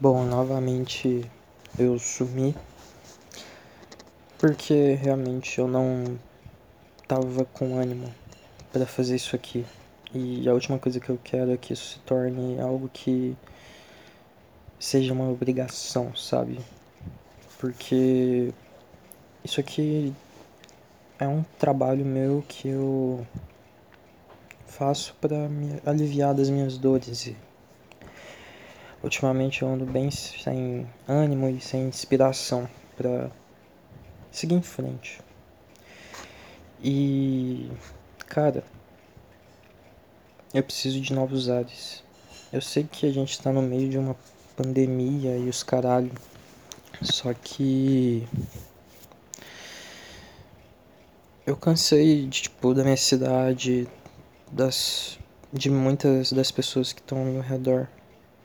Bom, novamente eu sumi porque realmente eu não tava com ânimo para fazer isso aqui. E a última coisa que eu quero é que isso se torne algo que seja uma obrigação, sabe? Porque isso aqui é um trabalho meu que eu faço para me aliviar das minhas dores. E ultimamente eu ando bem sem ânimo e sem inspiração para seguir em frente. E cara, eu preciso de novos ares. Eu sei que a gente tá no meio de uma pandemia e os caralho. Só que eu cansei de tipo da minha cidade, das de muitas das pessoas que estão ao meu redor,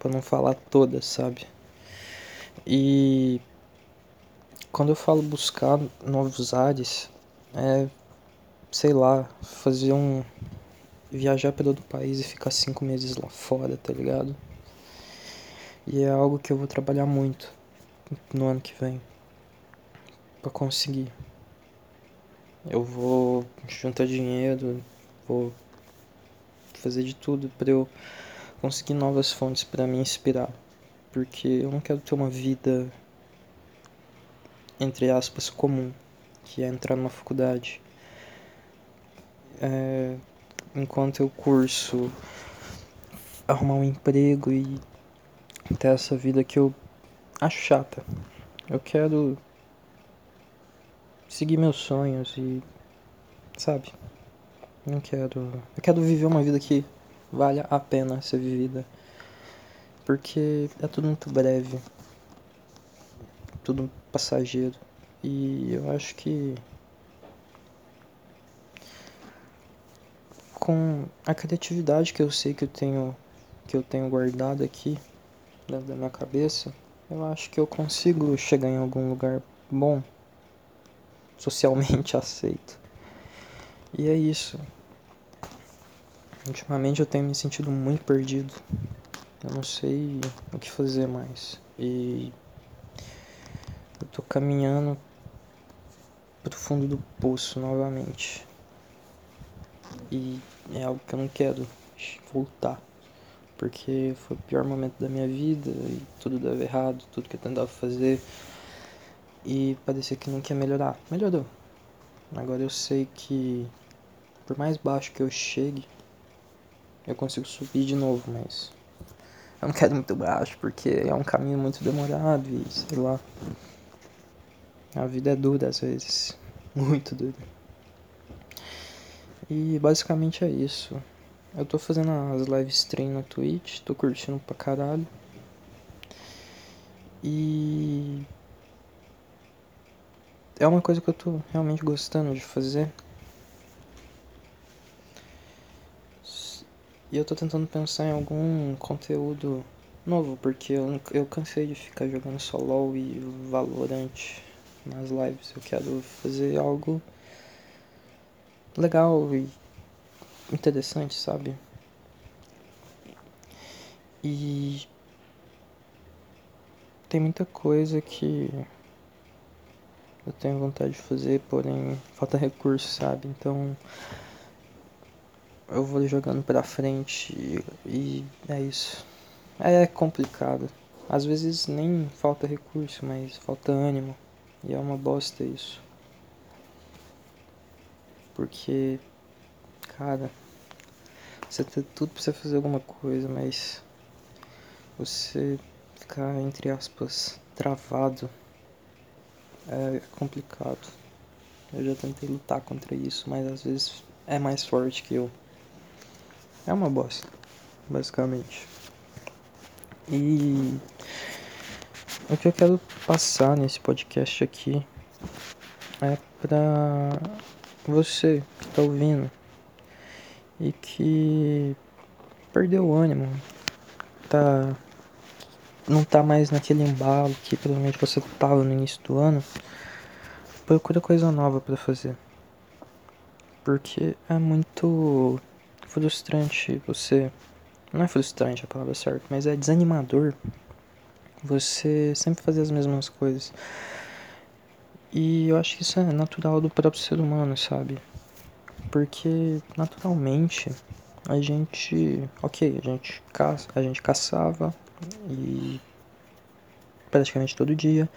para não falar todas, sabe? E quando eu falo buscar novos ares, é sei lá, fazer um viajar pelo outro país e ficar cinco meses lá fora, tá ligado? E é algo que eu vou trabalhar muito no ano que vem para conseguir. Eu vou juntar dinheiro, vou fazer de tudo para eu conseguir novas fontes para me inspirar, porque eu não quero ter uma vida entre aspas comum, que é entrar numa faculdade. É, enquanto eu curso, arrumar um emprego e ter essa vida que eu acho chata. Eu quero seguir meus sonhos e. Sabe? Não quero. Eu quero viver uma vida que valha a pena ser vivida. Porque é tudo muito breve. Tudo passageiro. E eu acho que. Com a criatividade que eu sei que eu tenho. Que eu tenho guardado aqui dentro da minha cabeça, eu acho que eu consigo chegar em algum lugar bom socialmente aceito. E é isso. Ultimamente eu tenho me sentido muito perdido. Eu não sei o que fazer mais. E eu tô caminhando pro fundo do poço novamente. E é algo que eu não quero voltar. Porque foi o pior momento da minha vida e tudo dava errado, tudo que eu tentava fazer e parecia que não quer melhorar. Melhorou. Agora eu sei que por mais baixo que eu chegue, eu consigo subir de novo, mas eu não quero muito baixo porque é um caminho muito demorado e sei lá. A vida é dura às vezes, muito dura. E basicamente é isso. Eu tô fazendo as live stream no Twitch, tô curtindo pra caralho. E é uma coisa que eu tô realmente gostando de fazer. E eu tô tentando pensar em algum conteúdo novo, porque eu, eu cansei de ficar jogando só LOL e Valorant nas lives. Eu quero fazer algo legal e interessante, sabe? E tem muita coisa que eu tenho vontade de fazer, porém falta recurso, sabe? Então eu vou jogando pra frente e, é isso. É complicado. Às vezes nem falta recurso, mas falta ânimo. E é uma bosta isso. Porque, cara, você tem tudo pra você fazer alguma coisa, mas você ficar, entre aspas, travado é complicado. Eu já tentei lutar contra isso, mas às vezes é mais forte que eu. É uma bosta, basicamente. E o que eu quero passar nesse podcast aqui é pra você que tá ouvindo e que perdeu o ânimo, tá não tá mais naquele embalo que provavelmente você tava no início do ano, procura coisa nova para fazer. Porque é muito frustrante você. Não é frustrante a palavra certa, mas é desanimador você sempre fazer as mesmas coisas. E eu acho que isso é natural do próprio ser humano, sabe? Porque naturalmente a gente, ok, a gente caça, a gente caçava e praticamente todo dia,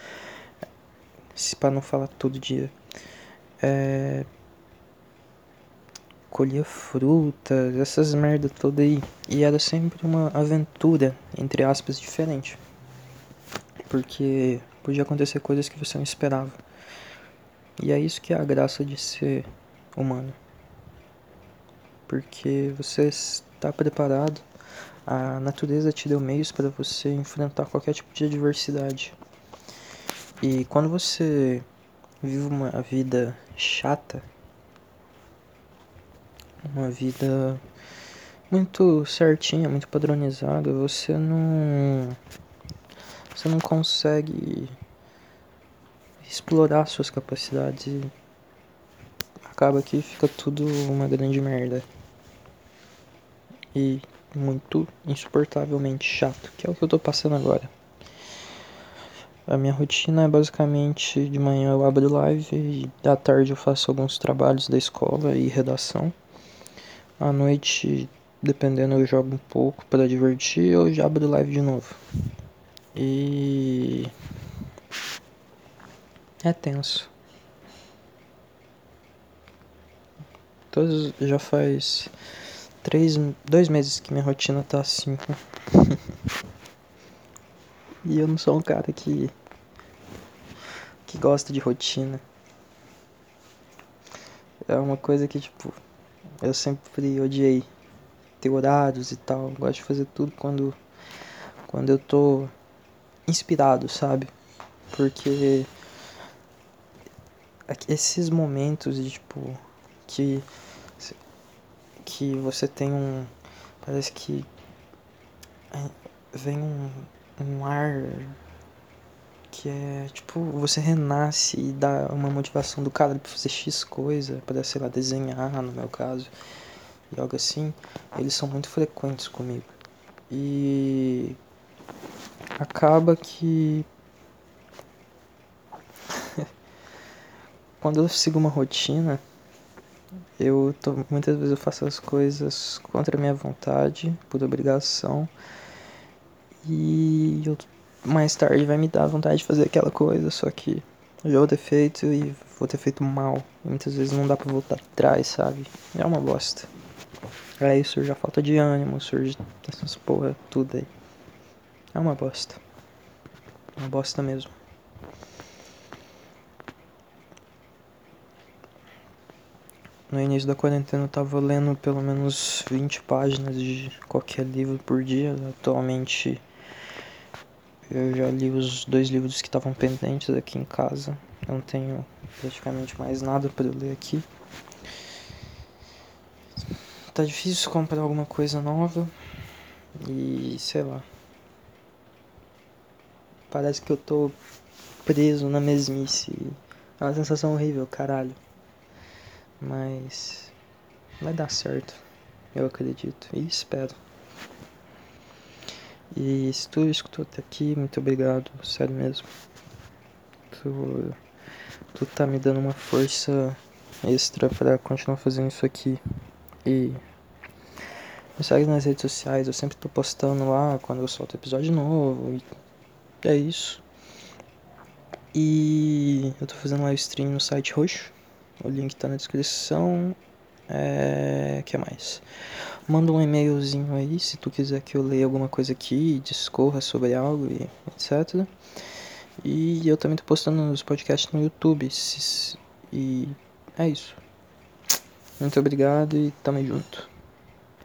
se para não falar todo dia, é, colhia frutas, essas merda toda aí, e era sempre uma aventura entre aspas diferente, porque podia acontecer coisas que você não esperava. E é isso que é a graça de ser humano. Porque você está preparado, a natureza te deu meios para você enfrentar qualquer tipo de adversidade. E quando você vive uma vida chata, uma vida muito certinha, muito padronizada, você não você não consegue explorar suas capacidades e acaba que fica tudo uma grande merda. E muito insuportavelmente chato, que é o que eu tô passando agora. A minha rotina é basicamente de manhã eu abro live e à tarde eu faço alguns trabalhos da escola e redação. À noite, dependendo, eu jogo um pouco para divertir ou já abro live de novo. E é tenso. Todos já faz três, dois meses que minha rotina tá assim. e eu não sou um cara que que gosta de rotina. É uma coisa que tipo eu sempre odiei ter horários e tal. Gosto de fazer tudo quando quando eu tô inspirado, sabe? Porque esses momentos de tipo que que você tem um parece que é, vem um, um ar que é tipo você renasce e dá uma motivação do cara pra fazer X coisa, para sei lá, desenhar no meu caso, e algo assim, eles são muito frequentes comigo. E acaba que quando eu sigo uma rotina, eu tô, muitas vezes eu faço as coisas contra a minha vontade, por obrigação. E eu, mais tarde vai me dar vontade de fazer aquela coisa, só que eu já vou ter feito e vou ter feito mal. E muitas vezes não dá pra voltar atrás, sabe? É uma bosta. Aí surge a falta de ânimo, surge essas porra tudo aí. É uma bosta. Uma bosta mesmo. No início da quarentena eu tava lendo pelo menos 20 páginas de qualquer livro por dia. Atualmente eu já li os dois livros que estavam pendentes aqui em casa. Não tenho praticamente mais nada para ler aqui. Tá difícil comprar alguma coisa nova. E sei lá. Parece que eu tô preso na mesmice. É uma sensação horrível, caralho. Mas vai dar certo, eu acredito e espero. E se tu escutou até aqui, muito obrigado, sério mesmo. Tu, tu tá me dando uma força extra para continuar fazendo isso aqui. E me segue nas redes sociais, eu sempre tô postando lá quando eu solto episódio novo. E é isso. E eu tô fazendo live stream no site roxo. O link tá na descrição. É. que mais? Manda um e-mailzinho aí se tu quiser que eu leia alguma coisa aqui, discorra sobre algo e etc. E eu também tô postando os podcasts no YouTube. E é isso. Muito obrigado e tamo junto.